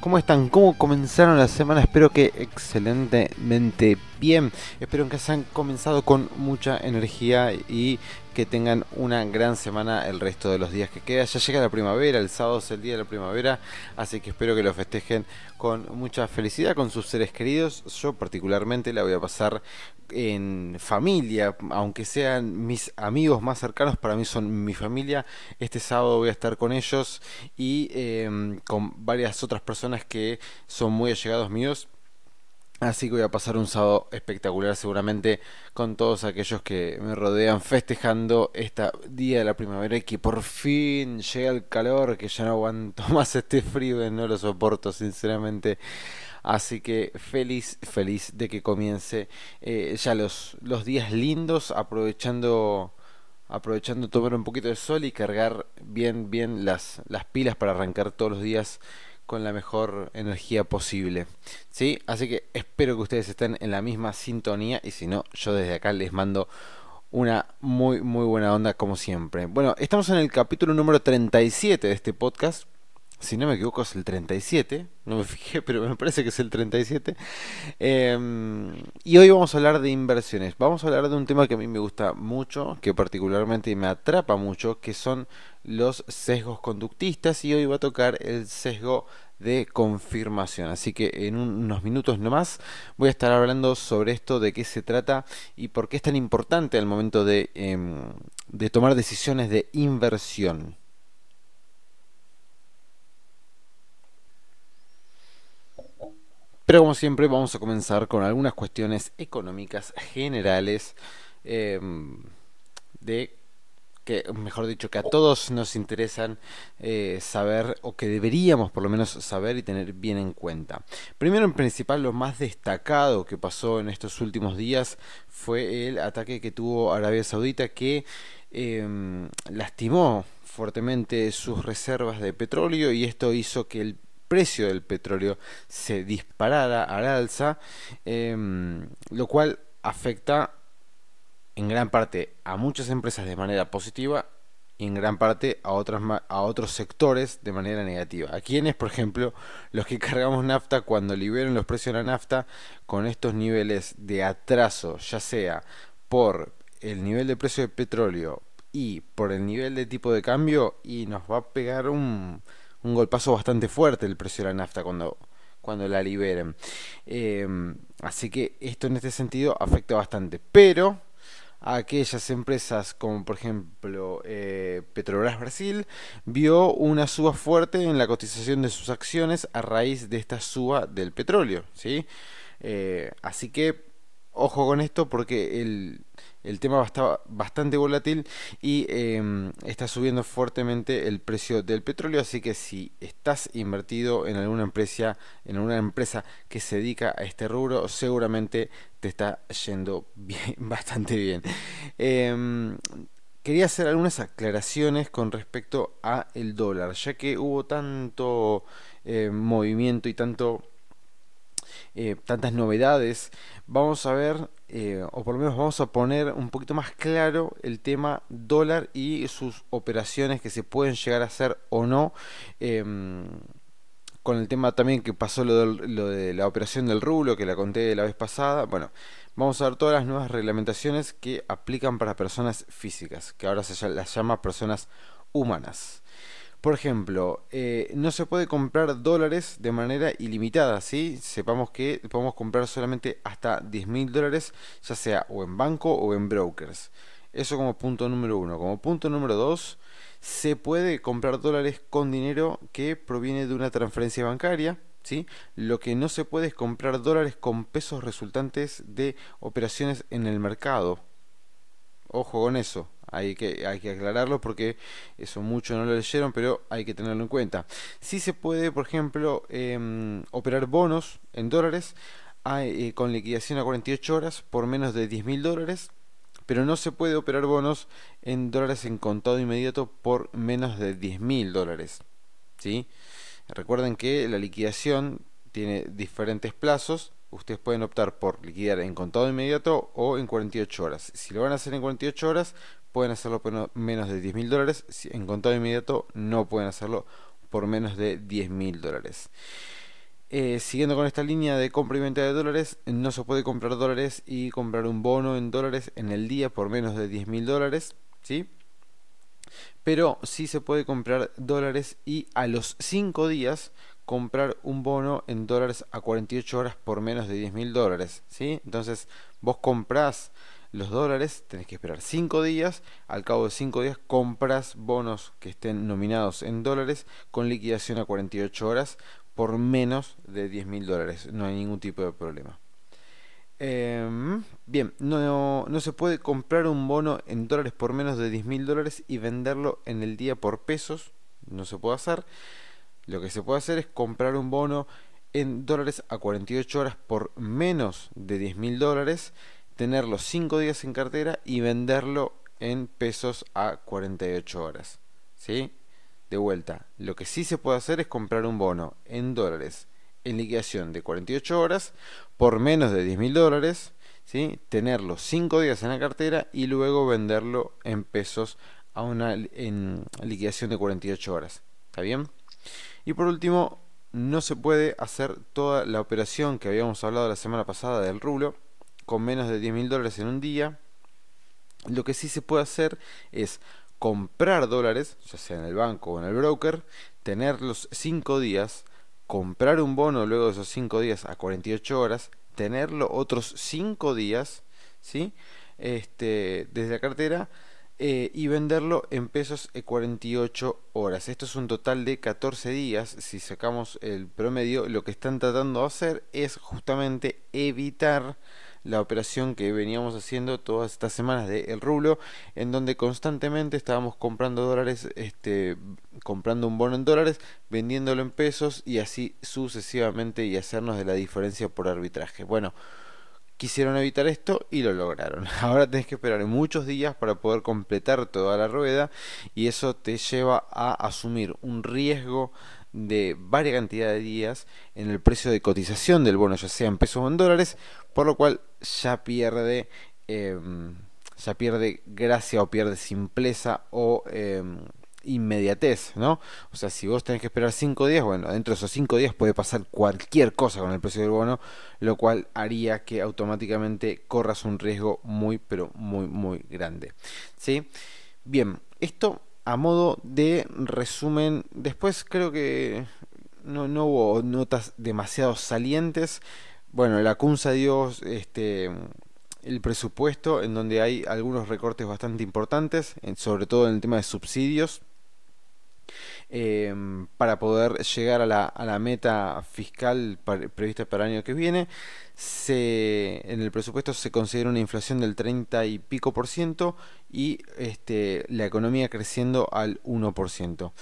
¿Cómo están? ¿Cómo comenzaron la semana? Espero que excelentemente bien. Espero que hayan comenzado con mucha energía y que tengan una gran semana el resto de los días que queda. Ya llega la primavera, el sábado es el día de la primavera, así que espero que lo festejen con mucha felicidad con sus seres queridos. Yo particularmente la voy a pasar en familia, aunque sean mis amigos más cercanos, para mí son mi familia. Este sábado voy a estar con ellos y em, con varias otras personas que son muy allegados míos Así que voy a pasar un sábado espectacular seguramente con todos aquellos que me rodean festejando este día de la primavera y que por fin llega el calor, que ya no aguanto más este frío no lo soporto sinceramente. Así que feliz, feliz de que comience eh, ya los, los días lindos, aprovechando aprovechando tomar un poquito de sol y cargar bien, bien las, las pilas para arrancar todos los días con la mejor energía posible. ¿Sí? Así que espero que ustedes estén en la misma sintonía y si no, yo desde acá les mando una muy muy buena onda como siempre. Bueno, estamos en el capítulo número 37 de este podcast. Si no me equivoco es el 37, no me fijé, pero me parece que es el 37. Em, y hoy vamos a hablar de inversiones. Vamos a hablar de un tema que a mí me gusta mucho, que particularmente me atrapa mucho, que son los sesgos conductistas y hoy va a tocar el sesgo de confirmación. Así que en unos minutos nomás voy a estar hablando sobre esto, de qué se trata y por qué es tan importante al momento de, em, de tomar decisiones de inversión. Pero como siempre vamos a comenzar con algunas cuestiones económicas generales em, de que, mejor dicho, que a todos nos interesan eh, saber, o que deberíamos por lo menos saber y tener bien en cuenta. Primero en principal, lo más destacado que pasó en estos últimos días fue el ataque que tuvo Arabia Saudita que em, lastimó fuertemente sus reservas de petróleo y esto hizo que el precio del petróleo se disparara al alza, em, lo cual afecta en gran parte a muchas empresas de manera positiva y en gran parte a, otras, a otros sectores de manera negativa. ¿A quienes, por ejemplo, los que cargamos nafta cuando liberen los precios de la nafta con estos niveles de atraso, ya sea por el nivel de precio del petróleo y por el nivel de tipo de cambio, y nos va a pegar un, un golpazo bastante fuerte el precio de la nafta cuando, cuando la liberen. Em, así que esto en este sentido afecta bastante. Pero aquellas empresas como por ejemplo eh, Petrobras Brasil vio una suba fuerte en la cotización de sus acciones a raíz de esta suba del petróleo ¿sí? Eh, así que ojo con esto porque el, el tema está bastante volátil y em, está subiendo fuertemente el precio del petróleo. Así que si estás invertido en alguna empresa en una empresa que se dedica a este rubro seguramente te está yendo bien, bastante bien. Em, quería hacer algunas aclaraciones con respecto a el dólar ya que hubo tanto eh, movimiento y tanto eh, tantas novedades, vamos a ver, eh, o por lo menos vamos a poner un poquito más claro el tema dólar y sus operaciones que se pueden llegar a hacer o no. Em, con el tema también que pasó lo, de la operación del rublo, que la conté la vez pasada. Bueno, vamos a ver todas las nuevas reglamentaciones que aplican para personas físicas, que ahora se las llama personas humanas. Por ejemplo, eh, no se puede comprar dólares de manera ilimitada, ¿sí? Sepamos que podemos comprar solamente hasta 10 mil dólares, ya sea o en banco o en brokers. Eso como punto número uno. Como punto número dos, se puede comprar dólares con dinero que proviene de una transferencia bancaria, ¿sí? Lo que no se puede es comprar dólares con pesos resultantes de operaciones en el mercado. Ojo con eso. Hay que, hay que aclararlo porque eso mucho no lo leyeron, pero hay que tenerlo en cuenta. Si se puede, por ejemplo, em, operar bonos en dólares eh, con liquidación a 48 horas por menos de 10 mil dólares, pero no se puede operar bonos en dólares en contado inmediato por menos de 10 mil dólares. ¿sí? Recuerden que la liquidación tiene diferentes plazos. Ustedes pueden optar por liquidar en contado inmediato o en 48 horas. Si lo van a hacer en 48 horas, pueden hacerlo por menos de 10 mil dólares. En contado inmediato no pueden hacerlo por menos de 10 mil dólares. Eh, siguiendo con esta línea de compra y venta de dólares, no se puede comprar dólares y comprar un bono en dólares en el día por menos de 10 mil dólares, ¿sí? Pero sí se puede comprar dólares y a los 5 días comprar un bono en dólares a 48 horas por menos de 10 mil dólares, ¿sí? Entonces vos comprás los dólares, tenés que esperar 5 días, al cabo de 5 días compras bonos que estén nominados en dólares con liquidación a 48 horas por menos de 10 mil dólares, no hay ningún tipo de problema. Em, bien, no, no, se puede comprar un bono en dólares por menos de 10 mil dólares y venderlo en el día por pesos, no se puede hacer. Lo que se puede hacer es comprar un bono en dólares a 48 horas por menos de 10 mil dólares tenerlo 5 días en cartera y venderlo en pesos a 48 horas. ¿Sí? De vuelta, lo que sí se puede hacer es comprar un bono en dólares en liquidación de 48 horas por menos de 10 mil dólares, ¿sí? tenerlo 5 días en la cartera y luego venderlo en pesos a una en liquidación de 48 horas. ¿Está bien? Y por último, no se puede hacer toda la operación que habíamos hablado la semana pasada del rublo con menos de 10 mil dólares en un día. Lo que sí se puede hacer es comprar dólares, ya sea en el banco o en el broker, tenerlos 5 días, comprar un bono luego de esos 5 días a 48 horas, tenerlo otros 5 días, ¿sí? Este, desde la cartera eh, y venderlo en pesos en 48 horas. Esto es un total de 14 días. Si sacamos el promedio, lo que están tratando de hacer es justamente evitar la operación que veníamos haciendo todas estas semanas de El Rublo, en donde constantemente estábamos comprando dólares, este, comprando un bono en dólares, vendiéndolo en pesos y así sucesivamente y hacernos de la diferencia por arbitraje. Bueno, quisieron evitar esto y lo lograron. Ahora tenés que esperar muchos días para poder completar toda la rueda y eso te lleva a asumir un riesgo de varias cantidad de días en el precio de cotización del bono, ya sea en pesos o en dólares, por lo cual ya pierde, em, ya pierde gracia o pierde simpleza o em, inmediatez, ¿no? O sea, si vos tenés que esperar 5 días, bueno, dentro de esos 5 días puede pasar cualquier cosa con el precio del bono, lo cual haría que automáticamente corras un riesgo muy, pero muy, muy grande. ¿Sí? Bien, esto a modo de resumen, después creo que no, no hubo notas demasiado salientes. Bueno, la CUNSA dio este, el presupuesto en donde hay algunos recortes bastante importantes, sobre todo en el tema de subsidios. Em, para poder llegar a la, meta fiscal prevista para el año que viene. En el presupuesto se considera una inflación del 30 y pico por ciento y este, la economía creciendo al 1%.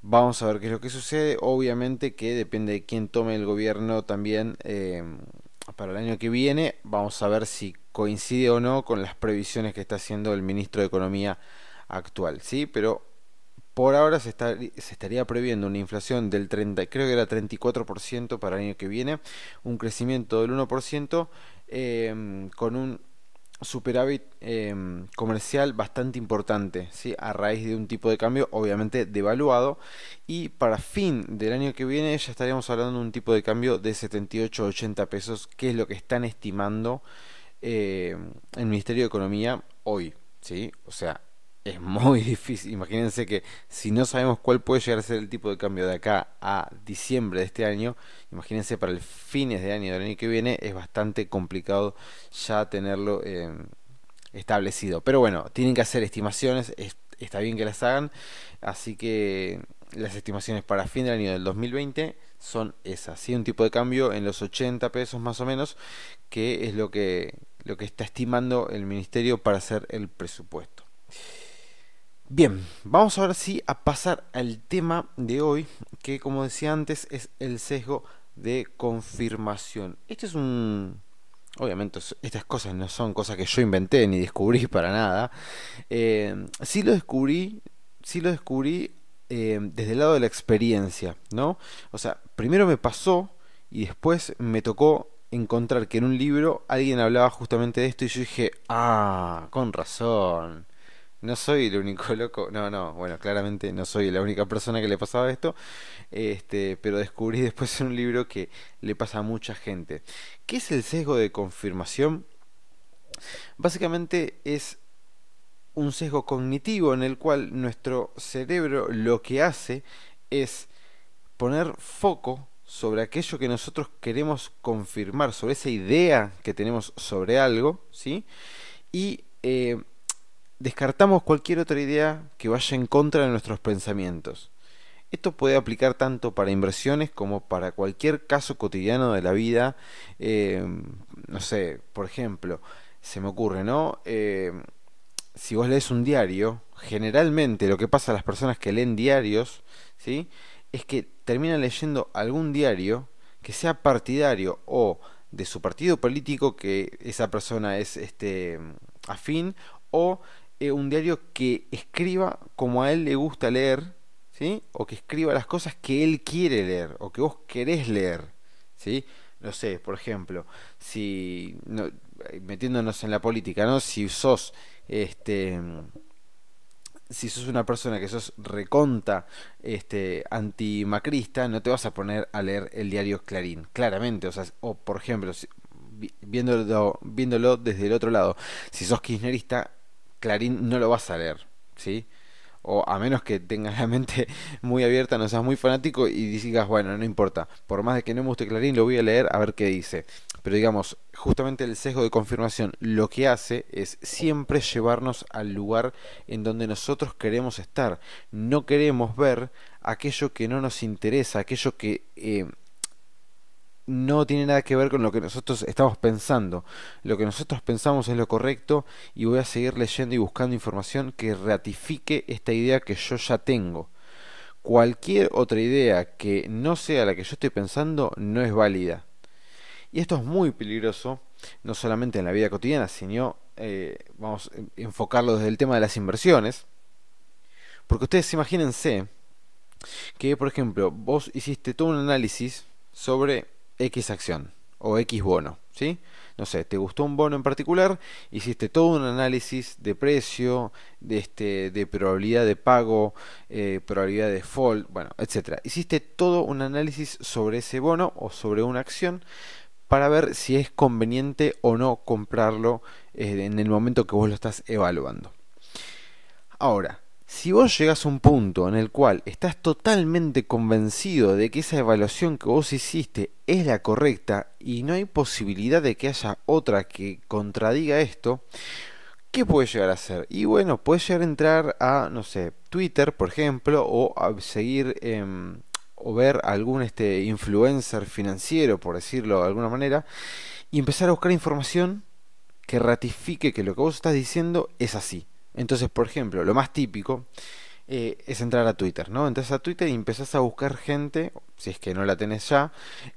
Vamos a ver qué es lo que sucede. Obviamente que depende de quién tome el gobierno también em, para el año que viene. Vamos a ver si coincide o no con las previsiones que está haciendo el ministro de Economía actual. ¿sí? Pero por ahora se, estaría previendo una inflación del 30, creo que era 34% para el año que viene, un crecimiento del 1% em, con un superávit em, comercial bastante importante, ¿sí? a raíz de un tipo de cambio obviamente devaluado y para fin del año que viene ya estaríamos hablando de un tipo de cambio de 78-80 pesos, que es lo que están estimando em, el Ministerio de Economía hoy. ¿sí? O sea, es muy difícil. Imagínense que si no sabemos cuál puede llegar a ser el tipo de cambio de acá a diciembre de este año, imagínense para el fines de año del año que viene, es bastante complicado ya tenerlo eh, establecido. Pero bueno, tienen que hacer estimaciones, está bien que las hagan, así que las estimaciones para fin del año del 2020 son esas, ¿sí? un tipo de cambio en los 80 pesos más o menos, que es lo que, lo que está estimando el ministerio para hacer el presupuesto. Bien, vamos ahora sí a pasar al tema de hoy, que como decía antes es el sesgo de confirmación. Este es un, obviamente estas cosas no son cosas que yo inventé ni descubrí para nada, eh, sí lo descubrí, sí lo descubrí eh, desde el lado de la experiencia, ¿no? O sea, primero me pasó y después me tocó encontrar que en un libro alguien hablaba justamente de esto y yo dije, ah, con razón. No soy el único loco, no, no, bueno, claramente no soy la única persona que le pasaba esto, este, pero descubrí después en un libro que le pasa a mucha gente. ¿Qué es el sesgo de confirmación? Básicamente es un sesgo cognitivo en el cual nuestro cerebro lo que hace es poner foco sobre aquello que nosotros queremos confirmar, sobre esa idea que tenemos sobre algo, ¿sí? Y eh, descartamos cualquier otra idea que vaya en contra de nuestros pensamientos. Esto puede aplicar tanto para inversiones como para cualquier caso cotidiano de la vida. Eh, no sé, por ejemplo, se me ocurre, ¿no? Eh, si vos lees un diario, generalmente lo que pasa a las personas que leen diarios, ¿sí? Es que terminan leyendo algún diario que sea partidario o de su partido político que esa persona es este afín o eh, un diario que escriba como a él le gusta leer, ¿sí? O que escriba las cosas que él quiere leer o que vos querés leer, ¿sí? No sé, por ejemplo, si no, metiéndonos en la política, ¿no? Si sos este si sos una persona que sos reconta este antimacrista, no te vas a poner a leer el diario Clarín, claramente, o sea, o por ejemplo, viéndolo, viéndolo desde el otro lado, si sos kirchnerista, Clarín no lo vas a leer, ¿sí? O a menos que tengas la mente muy abierta, no seas muy fanático y digas, bueno, no importa, por más de que no me guste Clarín, lo voy a leer a ver qué dice. Pero digamos, justamente el sesgo de confirmación lo que hace es siempre llevarnos al lugar en donde nosotros queremos estar. No queremos ver aquello que no nos interesa, aquello que eh, no tiene nada que ver con lo que nosotros estamos pensando. Lo que nosotros pensamos es lo correcto y voy a seguir leyendo y buscando información que ratifique esta idea que yo ya tengo. Cualquier otra idea que no sea la que yo estoy pensando no es válida. Y esto es muy peligroso, no solamente en la vida cotidiana, sino eh, vamos a enfocarlo desde el tema de las inversiones. Porque ustedes imagínense que, por ejemplo, vos hiciste todo un análisis sobre X acción o X bono, ¿sí? No sé, te gustó un bono en particular, hiciste todo un análisis de precio, de, este, de probabilidad de pago, eh, probabilidad de default, bueno, etcétera. Hiciste todo un análisis sobre ese bono o sobre una acción para ver si es conveniente o no comprarlo eh, en el momento que vos lo estás evaluando. Ahora, si vos llegas a un punto en el cual estás totalmente convencido de que esa evaluación que vos hiciste es la correcta y no hay posibilidad de que haya otra que contradiga esto, ¿qué puede llegar a hacer? Y bueno, puedes llegar a entrar a, no sé, Twitter, por ejemplo, o a seguir em, o ver algún este influencer financiero, por decirlo de alguna manera, y empezar a buscar información que ratifique que lo que vos estás diciendo es así. Entonces, por ejemplo, lo más típico eh, es entrar a Twitter, ¿no? Entras a Twitter y empezás a buscar gente, si es que no la tenés ya,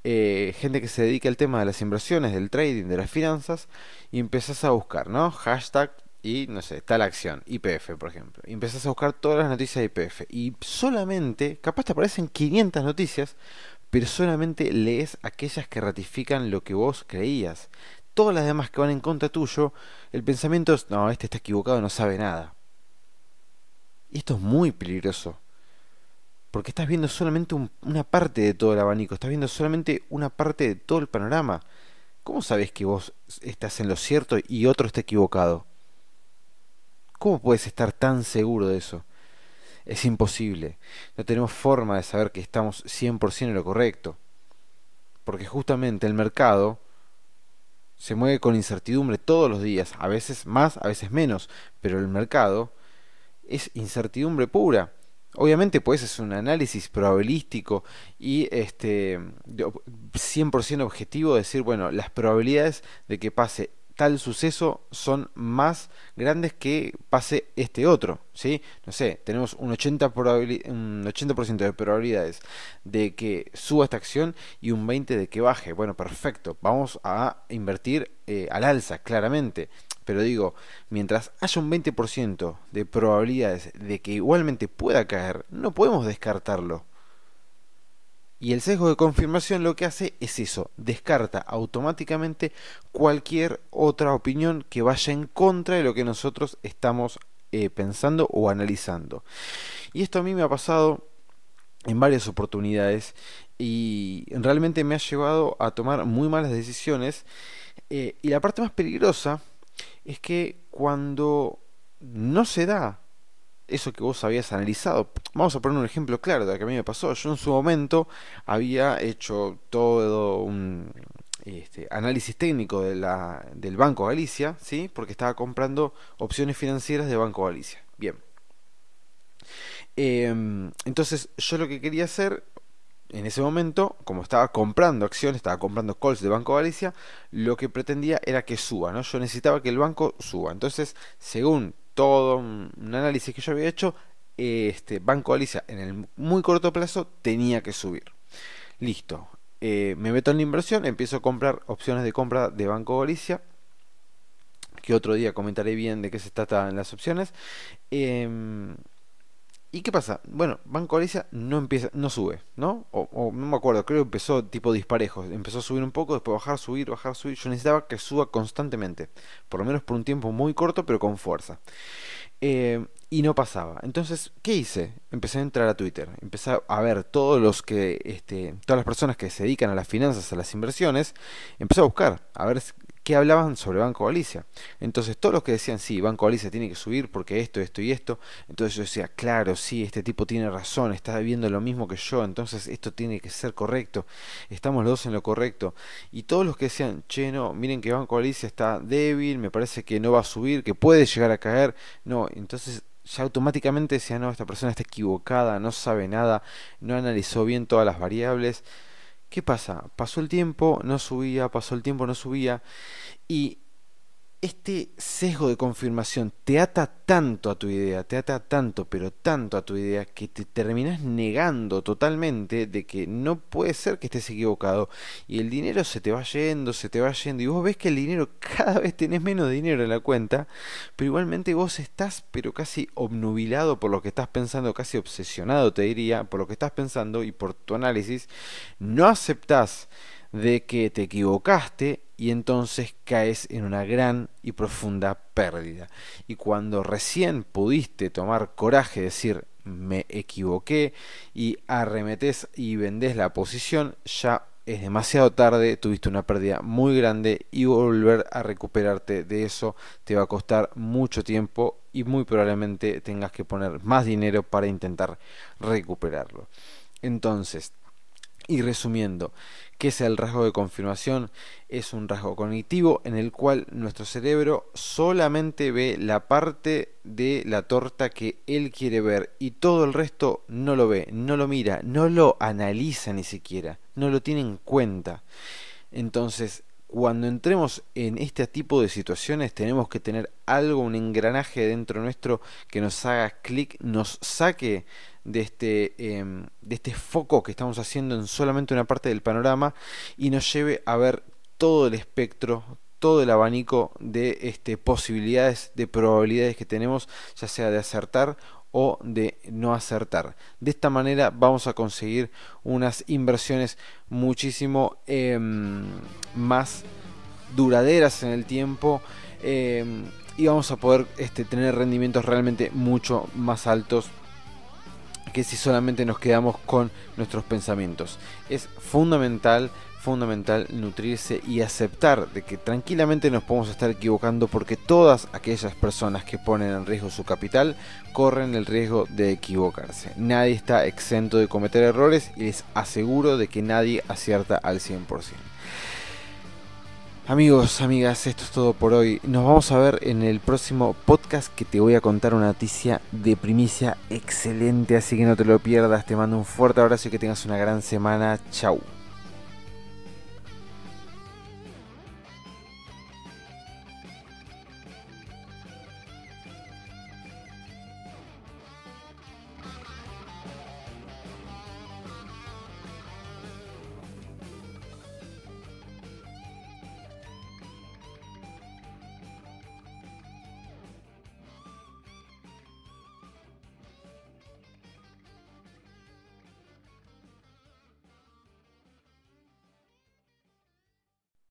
eh, gente que se dedique al tema de las inversiones, del trading, de las finanzas, y empezás a buscar, ¿no? Hashtag y, no sé, tal acción, IPF, por ejemplo. Y empezás a buscar todas las noticias de IPF. Y solamente, capaz te aparecen 500 noticias, pero solamente lees aquellas que ratifican lo que vos creías todas las demás que van en contra tuyo, el pensamiento es, no, este está equivocado, no sabe nada. Y esto es muy peligroso. Porque estás viendo solamente una parte de todo el abanico, estás viendo solamente una parte de todo el panorama. ¿Cómo sabes que vos estás en lo cierto y otro está equivocado? ¿Cómo puedes estar tan seguro de eso? Es imposible. No tenemos forma de saber que estamos 100% en lo correcto. Porque justamente el mercado se mueve con incertidumbre todos los días, a veces más, a veces menos, pero el mercado es incertidumbre pura. Obviamente pues es un análisis probabilístico y este 100% objetivo decir, bueno, las probabilidades de que pase tal suceso son más grandes que pase este otro, ¿sí? No sé, tenemos un 80%, un 80 de probabilidades de que suba esta acción y un 20% de que baje. Bueno, perfecto, vamos a invertir eh, al alza, claramente. Pero digo, mientras haya un 20% de probabilidades de que igualmente pueda caer, no podemos descartarlo. Y el sesgo de confirmación lo que hace es eso, descarta automáticamente cualquier otra opinión que vaya en contra de lo que nosotros estamos eh, pensando o analizando. Y esto a mí me ha pasado en varias oportunidades y realmente me ha llevado a tomar muy malas decisiones. Eh, y la parte más peligrosa es que cuando no se da eso que vos habías analizado. Vamos a poner un ejemplo claro de lo que a mí me pasó. Yo en su momento había hecho todo un este, análisis técnico de la, del Banco Galicia, ¿sí? porque estaba comprando opciones financieras de Banco Galicia. Bien. Em, entonces yo lo que quería hacer en ese momento, como estaba comprando acciones, estaba comprando calls de Banco Galicia, lo que pretendía era que suba, ¿no? Yo necesitaba que el banco suba. Entonces, según todo un, análisis que yo había hecho, este Banco Galicia en el muy corto plazo tenía que subir. Listo. Eh, me meto en la inversión, empiezo a comprar opciones de compra de Banco Galicia, que otro día comentaré bien de qué se trata en las opciones. Em, ¿Y qué pasa? Bueno, Banco Galicia no empieza, no sube, ¿no? O, no me acuerdo, creo que empezó tipo disparejo. Empezó a subir un poco, después bajar, subir, bajar, subir. Yo necesitaba que suba constantemente. Por lo menos por un tiempo muy corto, pero con fuerza. Eh, y no pasaba. Entonces, ¿qué hice? Empecé a entrar a Twitter. Empecé a ver todos los que, este, todas las personas que se dedican a las finanzas, a las inversiones. Empecé a buscar, a ver que hablaban sobre Banco Galicia. Entonces todos los que decían, sí, Banco Galicia tiene que subir porque esto, esto y esto, entonces yo decía, claro, sí, este tipo tiene razón, está viendo lo mismo que yo, entonces esto tiene que ser correcto, estamos los dos en lo correcto. Y todos los que decían, che, no, miren que Banco Galicia está débil, me parece que no va a subir, que puede llegar a caer, no, entonces ya automáticamente decía, no, esta persona está equivocada, no sabe nada, no analizó bien todas las variables. ¿Qué pasa? Pasó el tiempo, no subía, pasó el tiempo, no subía. Y este sesgo de confirmación te ata tanto a tu idea, te ata tanto, pero tanto a tu idea, que te terminas negando totalmente de que no puede ser que estés equivocado. Y el dinero se te va yendo, se te va yendo. Y vos ves que el dinero cada vez tenés menos dinero en la cuenta, pero igualmente vos estás, pero casi obnubilado por lo que estás pensando, casi obsesionado, te diría, por lo que estás pensando y por tu análisis. No aceptás de que te equivocaste y entonces caes en una gran y profunda pérdida. Y cuando recién pudiste tomar coraje, decir me equivoqué y arremetes y vendes la posición, ya es demasiado tarde, tuviste una pérdida muy grande y volver a recuperarte de eso te va a costar mucho tiempo y muy probablemente tengas que poner más dinero para intentar recuperarlo. Entonces, y resumiendo, ¿qué es el rasgo de confirmación? Es un rasgo cognitivo en el cual nuestro cerebro solamente ve la parte de la torta que él quiere ver y todo el resto no lo ve, no lo mira, no lo analiza ni siquiera, no lo tiene en cuenta. Entonces, cuando entremos en este tipo de situaciones tenemos que tener algo, un engranaje dentro nuestro que nos haga clic, nos saque de este, em, de este foco que estamos haciendo en solamente una parte del panorama y nos lleve a ver todo el espectro, todo el abanico de este, posibilidades, de probabilidades que tenemos, ya sea de acertar o de no acertar. De esta manera vamos a conseguir unas inversiones muchísimo em, más duraderas en el tiempo em, y vamos a poder este, tener rendimientos realmente mucho más altos que si solamente nos quedamos con nuestros pensamientos. Es fundamental, fundamental nutrirse y aceptar de que tranquilamente nos podemos estar equivocando porque todas aquellas personas que ponen en riesgo su capital corren el riesgo de equivocarse. Nadie está exento de cometer errores y les aseguro de que nadie acierta al 100%. Amigos, amigas, esto es todo por hoy. Nos vamos a ver en el próximo podcast que te voy a contar una noticia de primicia excelente, así que no te lo pierdas. Te mando un fuerte abrazo y que tengas una gran semana. Chau.